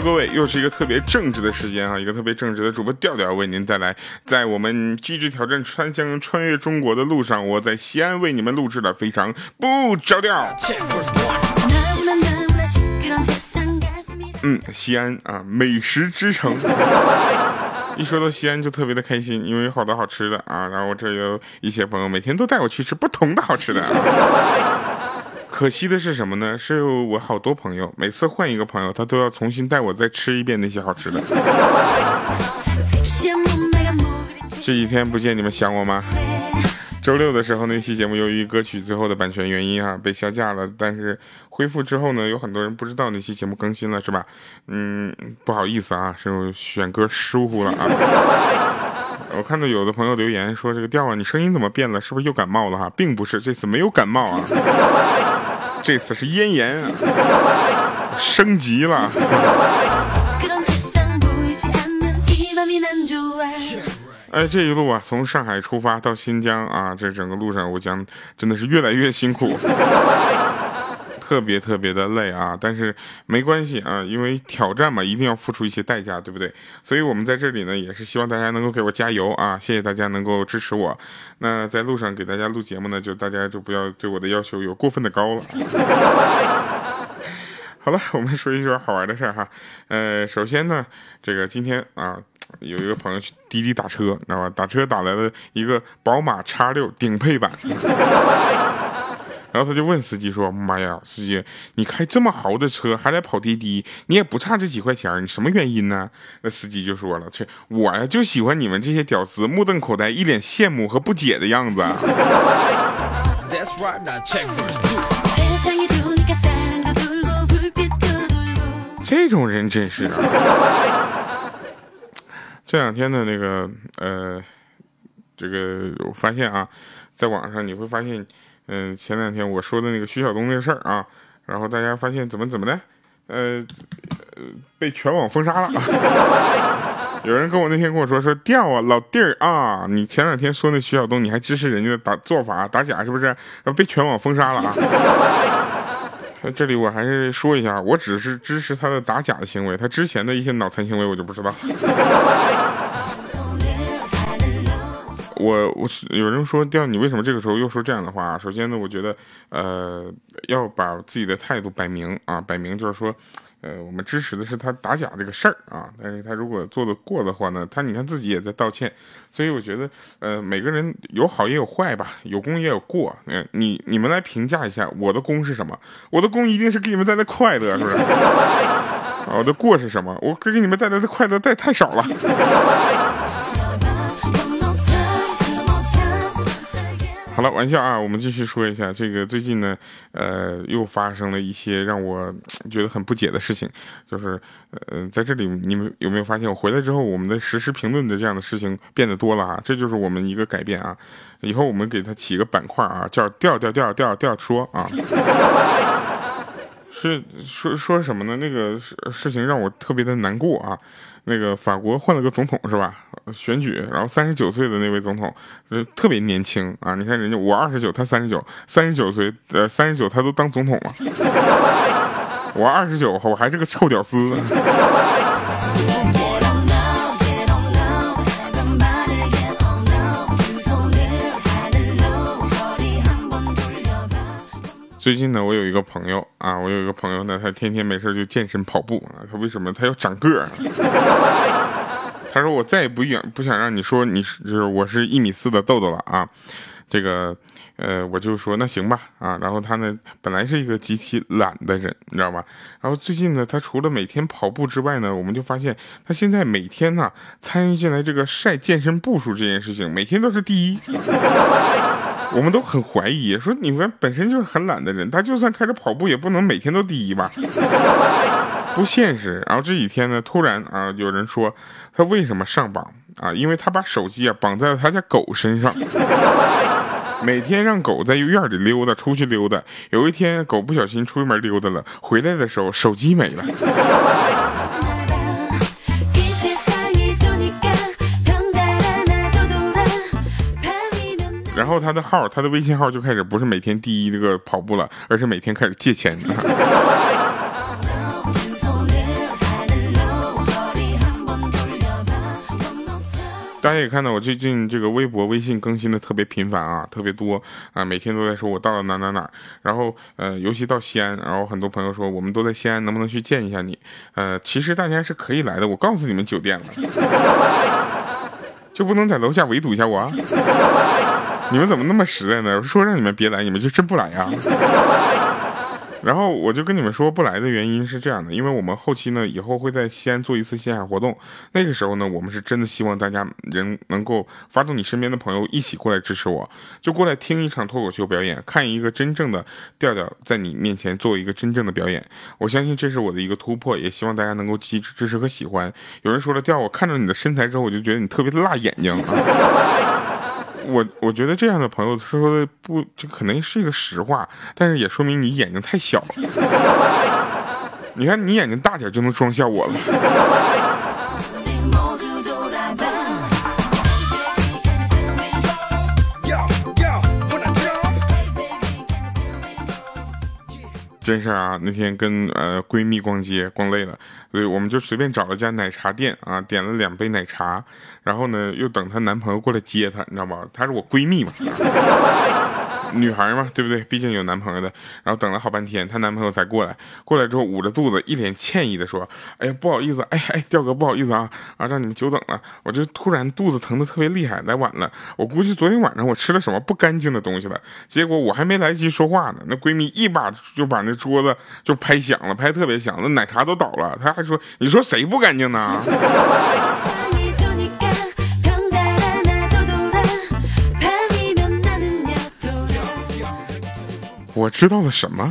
各位，又是一个特别正直的时间啊！一个特别正直的主播调调为您带来，在我们机智挑战川江穿越中国的路上，我在西安为你们录制的非常不着调。嗯，西安啊，美食之城。一说到西安就特别的开心，因为有好多好吃的啊。然后我这有一些朋友每天都带我去吃不同的好吃的。可惜的是什么呢？是我好多朋友，每次换一个朋友，他都要重新带我再吃一遍那些好吃的。这几天不见你们想我吗？周六的时候那期节目由于歌曲最后的版权原因哈被下架了，但是恢复之后呢，有很多人不知道那期节目更新了是吧？嗯，不好意思啊，是我选歌疏忽了啊。我看到有的朋友留言说这个调啊，你声音怎么变了？是不是又感冒了哈？并不是，这次没有感冒啊。这次是咽炎啊，升级了。哎，这一路啊，从上海出发到新疆啊，这整个路上我将真的是越来越辛苦。特别特别的累啊，但是没关系啊，因为挑战嘛，一定要付出一些代价，对不对？所以我们在这里呢，也是希望大家能够给我加油啊！谢谢大家能够支持我。那在路上给大家录节目呢，就大家就不要对我的要求有过分的高了。好了，我们说一说好玩的事儿哈。呃，首先呢，这个今天啊，有一个朋友去滴滴打车，知道吧？打车打来了一个宝马叉六顶配版。然后他就问司机说：“妈呀，司机，你开这么豪的车还来跑滴滴，你也不差这几块钱，你什么原因呢？”那司机就说了：“这我呀就喜欢你们这些屌丝目瞪口呆，一脸羡慕和不解的样子。”这种人真是……这两天的那个呃，这个我发现啊，在网上你会发现。嗯，前两天我说的那个徐晓东那个事儿啊，然后大家发现怎么怎么的，呃，被全网封杀了。有人跟我那天跟我说说掉啊，老弟儿啊，你前两天说那徐晓东，你还支持人家的打做法打假是不是？然后被全网封杀了啊。这里我还是说一下，我只是支持他的打假的行为，他之前的一些脑残行为我就不知道。我我是有人说调你为什么这个时候又说这样的话？首先呢，我觉得呃要把自己的态度摆明啊，摆明就是说，呃，我们支持的是他打假这个事儿啊。但是他如果做的过的话呢，他你看自己也在道歉，所以我觉得呃每个人有好也有坏吧，有功也有过。嗯，你你们来评价一下我的功是什么？我的功一定是给你们带来快乐，是不是？我的过是什么？我给你们带来的快乐带太少了。了，玩笑啊，我们继续说一下这个最近呢，呃，又发生了一些让我觉得很不解的事情，就是，呃，在这里你们有没有发现，我回来之后，我们的实时评论的这样的事情变得多了啊？这就是我们一个改变啊！以后我们给它起一个板块啊，叫调调调调调说啊，是说说什么呢？那个事事情让我特别的难过啊。那个法国换了个总统是吧？选举，然后三十九岁的那位总统，呃，特别年轻啊！你看人家我二十九，他三十九，三十九岁，呃，三十九他都当总统了，我二十九，我还是个臭屌丝。最近呢，我有一个朋友啊，我有一个朋友呢，他天天没事就健身跑步啊。他为什么？他要长个儿。他说我再也不想不想让你说你是就是我是一米四的豆豆了啊。这个呃，我就说那行吧啊。然后他呢，本来是一个极其懒的人，你知道吧？然后最近呢，他除了每天跑步之外呢，我们就发现他现在每天呢参与进来这个晒健身步数这件事情，每天都是第一。我们都很怀疑，说你们本身就是很懒的人，他就算开始跑步，也不能每天都第一吧，不现实。然后这几天呢，突然啊，有人说他为什么上榜啊？因为他把手机啊绑在了他家狗身上，每天让狗在院里溜达，出去溜达。有一天，狗不小心出门溜达了，回来的时候手机没了。然后他的号他的微信号就开始不是每天第一这个跑步了而是每天开始借钱。大家也看到我最近这个微博微信更新的特别频繁啊特别多啊每天都在说我到了哪哪哪然后呃尤其到西安然后很多朋友说我们都在西安能不能去见一下你？呃其实大家是可以来的我告诉你们酒店了就不能在楼下围堵一下我。啊你们怎么那么实在呢？说让你们别来，你们就真不来呀？然后我就跟你们说不来的原因是这样的，因为我们后期呢以后会在西安做一次线下活动，那个时候呢我们是真的希望大家人能够发动你身边的朋友一起过来支持我，就过来听一场脱口秀表演，看一个真正的调调在你面前做一个真正的表演。我相信这是我的一个突破，也希望大家能够支支持和喜欢。有人说了调，我看着你的身材之后，我就觉得你特别的辣眼睛。我我觉得这样的朋友说的不，这可能是一个实话，但是也说明你眼睛太小了。你看你眼睛大点就能装下我了。真事啊！那天跟呃闺蜜逛街，逛累了，所以我们就随便找了家奶茶店啊，点了两杯奶茶，然后呢又等她男朋友过来接她，你知道吧？她是我闺蜜嘛。女孩嘛，对不对？毕竟有男朋友的。然后等了好半天，她男朋友才过来。过来之后，捂着肚子，一脸歉意的说：“哎呀，不好意思，哎哎，调哥，不好意思啊，啊，让你们久等了。我这突然肚子疼的特别厉害，来晚了。我估计昨天晚上我吃了什么不干净的东西了。结果我还没来得及说话呢，那闺蜜一把就把那桌子就拍响了，拍特别响，那奶茶都倒了。她还说：你说谁不干净呢？”我知道了什么？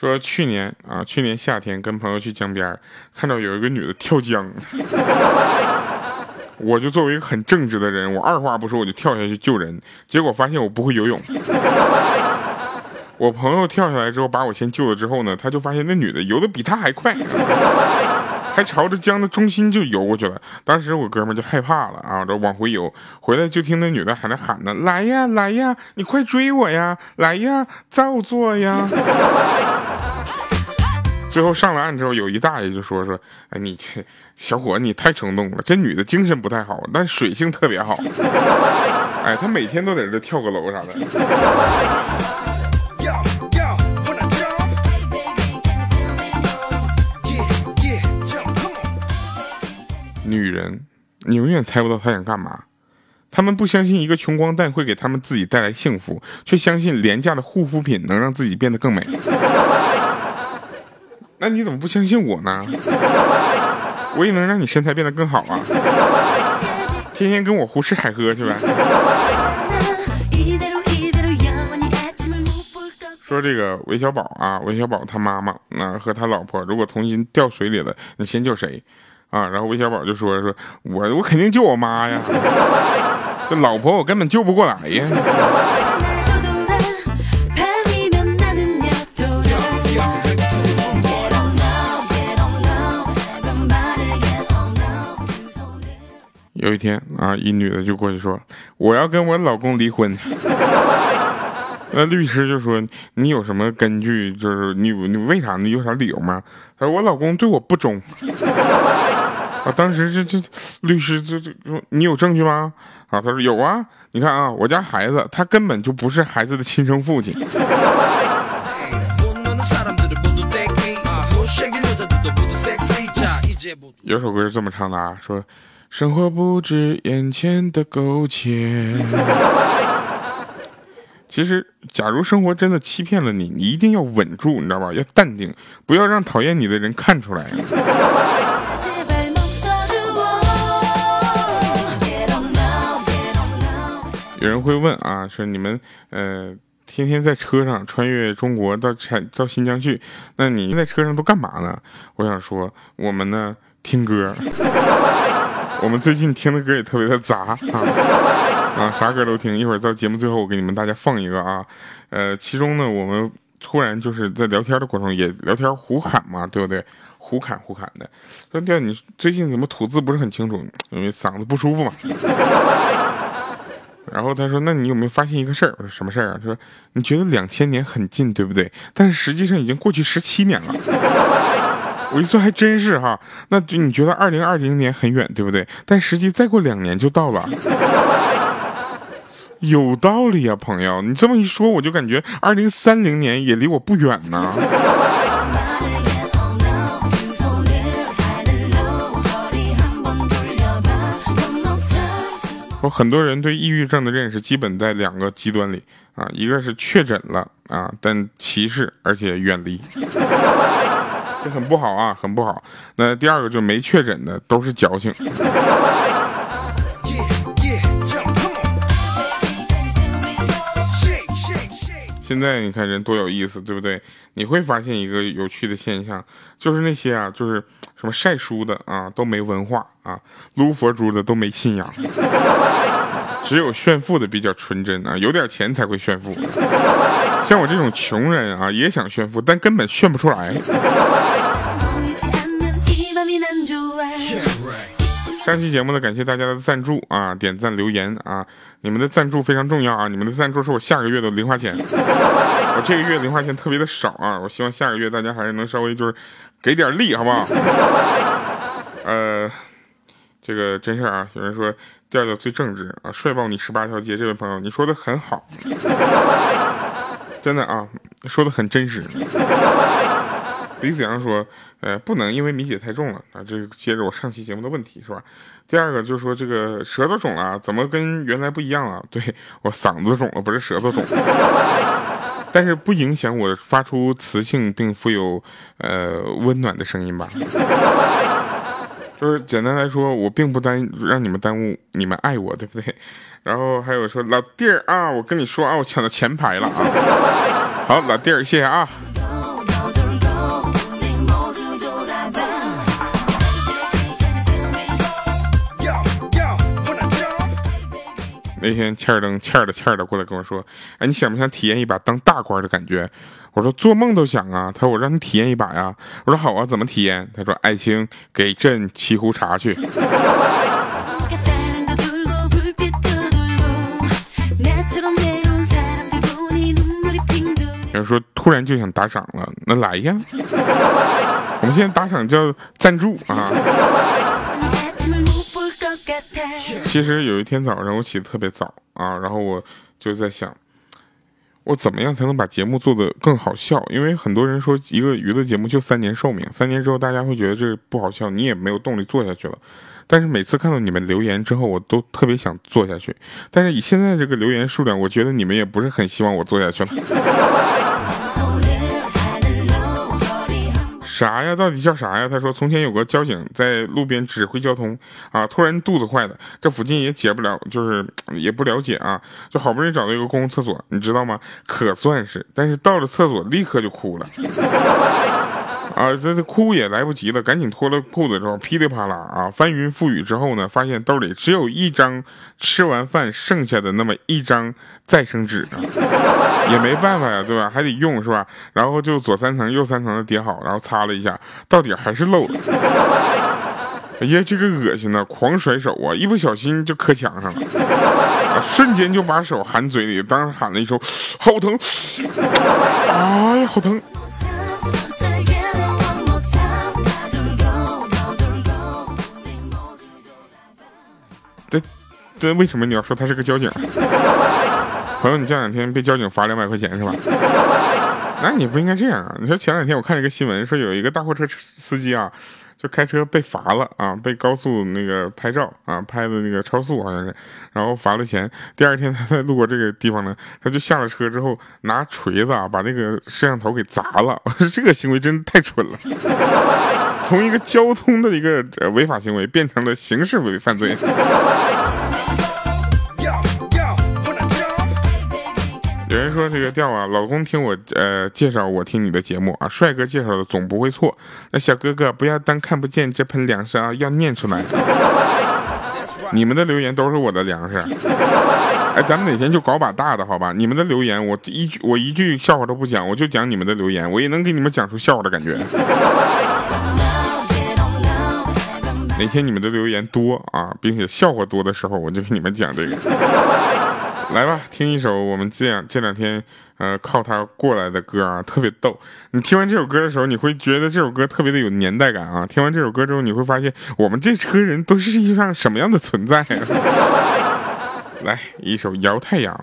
说去年啊，去年夏天跟朋友去江边，看到有一个女的跳江，我就作为一个很正直的人，我二话不说我就跳下去救人，结果发现我不会游泳。我朋友跳下来之后把我先救了之后呢，他就发现那女的游的比他还快。还朝着江的中心就游过去了，当时我哥们就害怕了啊，这往回游，回来就听那女的还在喊呢：“来呀来呀，你快追我呀，来呀，照做呀。”最后上了岸之后，有一大爷就说说：“哎，你这小伙你太冲动了，这女的精神不太好，但水性特别好。哎，她每天都在这跳个楼啥的。”女人，你永远猜不到她想干嘛。他们不相信一个穷光蛋会给他们自己带来幸福，却相信廉价的护肤品能让自己变得更美。那你怎么不相信我呢？我也能让你身材变得更好啊！天天跟我胡吃海喝去呗。说这个韦小宝啊，韦小宝他妈妈啊和他老婆如果同时掉水里了，你先救谁？啊，然后韦小宝就说：“说我我肯定救我妈呀，这老婆我根本救不过来呀。”有一天啊，一女的就过去说：“我要跟我老公离婚。”那律师就说：“你有什么根据？就是你你为啥？你有啥理由吗？”他说：“我老公对我不忠。”啊，当时这这律师这这说：“你有证据吗？”啊，他说：“有啊，你看啊，我家孩子他根本就不是孩子的亲生父亲。”有首歌是这么唱的啊，说：“生活不止眼前的苟且。” 其实，假如生活真的欺骗了你，你一定要稳住，你知道吧？要淡定，不要让讨厌你的人看出来。有人会问啊，说你们呃天天在车上穿越中国到产到新疆去，那你在车上都干嘛呢？我想说，我们呢听歌，我们最近听的歌也特别的杂 啊。啊，啥歌都听。一会儿到节目最后，我给你们大家放一个啊。呃，其中呢，我们突然就是在聊天的过程中也聊天胡侃嘛，对不对？胡侃胡侃的。说对，你最近怎么吐字不是很清楚？因为嗓子不舒服嘛。然后他说：“那你有没有发现一个事儿？”我说：“什么事儿啊？”他说：“你觉得两千年很近，对不对？但是实际上已经过去十七年了。”我一算还真是哈。那就你觉得二零二零年很远，对不对？但实际再过两年就到了。有道理啊，朋友，你这么一说，我就感觉二零三零年也离我不远呢。我很多人对抑郁症的认识基本在两个极端里啊，一个是确诊了啊，但歧视而且远离，很不好啊，很不好。那第二个就没确诊的都是矫情。现在你看人多有意思，对不对？你会发现一个有趣的现象，就是那些啊，就是什么晒书的啊，都没文化啊；撸佛珠的都没信仰，只有炫富的比较纯真啊，有点钱才会炫富。像我这种穷人啊，也想炫富，但根本炫不出来。上期节目呢，感谢大家的赞助啊，点赞留言啊，你们的赞助非常重要啊，你们的赞助是我下个月的零花钱，我这个月零花钱特别的少啊，我希望下个月大家还是能稍微就是给点力，好不好？呃，这个真事儿啊，有人说调调最正直啊，帅爆你十八条街，这位朋友你说的很好，真的啊，说的很真实。李子阳说：“呃，不能因为米姐太重了啊。”这个接着我上期节目的问题是吧？第二个就是说这个舌头肿了，怎么跟原来不一样了？对我嗓子肿了，不是舌头肿，但是不影响我发出磁性并富有呃温暖的声音吧？就是简单来说，我并不耽让你们耽误你们爱我，对不对？然后还有说老弟儿啊，我跟你说啊，我抢到前排了啊！好，老弟儿，谢谢啊。那天欠儿灯欠儿的欠儿的过来跟我说：“哎，你想不想体验一把当大官的感觉？”我说：“做梦都想啊！”他说：“我让你体验一把呀。”我说：“好啊，怎么体验？”他说：“爱卿，给朕沏壶茶去。”有人说突然就想打赏了，那来呀！我们现在打赏叫赞助啊。其实有一天早上我起得特别早啊，然后我就在想，我怎么样才能把节目做得更好笑？因为很多人说一个娱乐节目就三年寿命，三年之后大家会觉得这不好笑，你也没有动力做下去了。但是每次看到你们留言之后，我都特别想做下去。但是以现在这个留言数量，我觉得你们也不是很希望我做下去了。啥呀？到底叫啥呀？他说，从前有个交警在路边指挥交通啊，突然肚子坏了，这附近也解不了，就是也不了解啊，就好不容易找到一个公共厕所，你知道吗？可算是，但是到了厕所立刻就哭了。啊，这这哭也来不及了，赶紧脱了裤子之后，噼里啪啦啊，翻云覆雨之后呢，发现兜里只有一张吃完饭剩下的那么一张再生纸，也没办法呀，对吧？还得用是吧？然后就左三层右三层的叠好，然后擦了一下，到底还是漏了。哎呀，这个恶心呐，狂甩手啊，一不小心就磕墙上了，啊，瞬间就把手含嘴里，当时喊了一声，好疼，哎呀，好疼。这为什么你要说他是个交警？朋友，你这两天被交警罚两百块钱是吧？那你不应该这样啊！你说前两天我看了一个新闻，说有一个大货车司机啊，就开车被罚了啊，被高速那个拍照啊，拍的那个超速好像是，然后罚了钱。第二天他 在路过这个地方呢，他就下了车之后拿锤子啊把那个摄像头给砸了。我说这个行为真的太蠢了，从一个交通的一个违法行为变成了刑事违犯罪。有人说这个调啊，老公听我呃介绍，我听你的节目啊，帅哥介绍的总不会错。那小哥哥不要当看不见这盆粮食啊，要念出来。你们的留言都是我的粮食。哎，咱们哪天就搞把大的好吧？你们的留言我一句我一句笑话都不讲，我就讲你们的留言，我也能给你们讲出笑话的感觉。哪天你们的留言多啊，并且笑话多的时候，我就给你们讲这个。来吧，听一首我们这样这两天呃靠它过来的歌啊，特别逗。你听完这首歌的时候，你会觉得这首歌特别的有年代感啊。听完这首歌之后，你会发现我们这车人都是一上什么样的存在啊？来，一首《摇太阳》。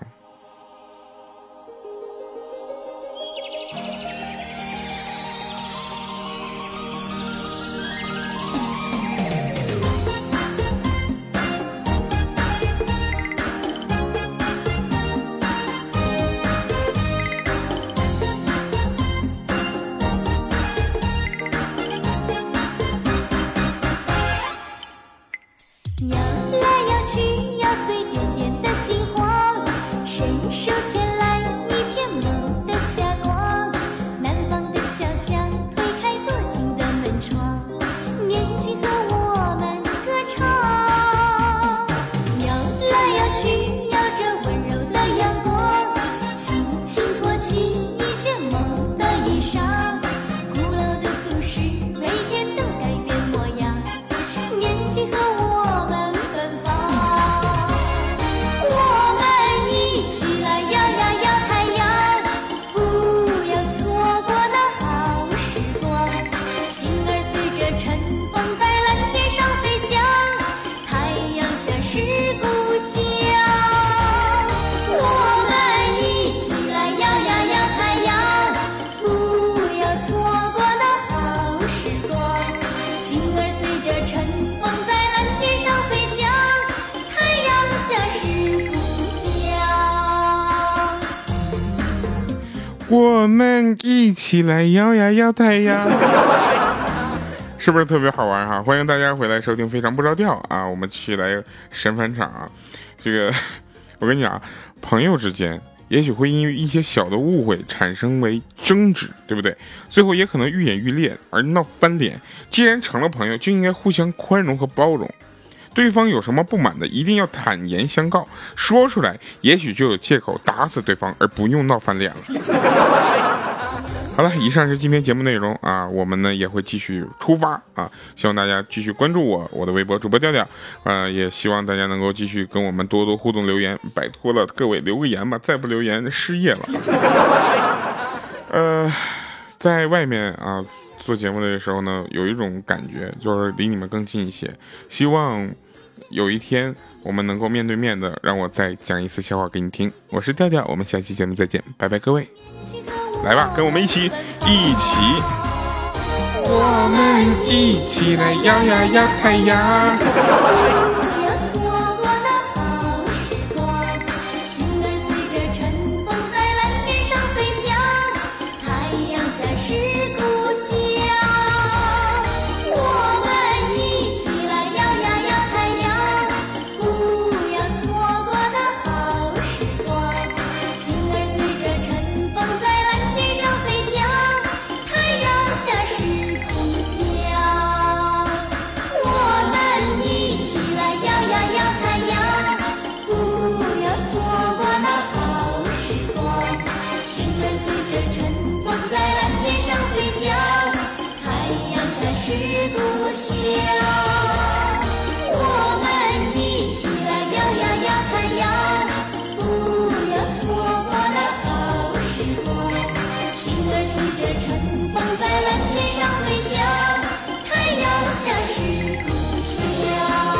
我们一起来摇呀摇太阳，是不是特别好玩哈？欢迎大家回来收听《非常不着调》啊！我们继续来神返场啊！这个，我跟你讲，朋友之间也许会因为一些小的误会产生为争执，对不对？最后也可能愈演愈烈而闹翻脸。既然成了朋友，就应该互相宽容和包容。对方有什么不满的，一定要坦言相告，说出来，也许就有借口打死对方，而不用闹翻脸了。好了，以上是今天节目内容啊，我们呢也会继续出发啊，希望大家继续关注我，我的微博主播调调，呃，也希望大家能够继续跟我们多多互动留言，拜托了各位留个言吧，再不留言失业了。呃，在外面啊做节目的时候呢，有一种感觉就是离你们更近一些，希望。有一天，我们能够面对面的，让我再讲一次笑话给你听。我是调调，我们下期节目再见，拜拜，各位，来吧，跟我们一起，一起，我们一起来摇呀摇太阳摇太阳。是故乡，我们一起来摇呀摇太阳，不要错过那好时光。心儿随着春风在蓝天上飞翔，太阳下是故乡。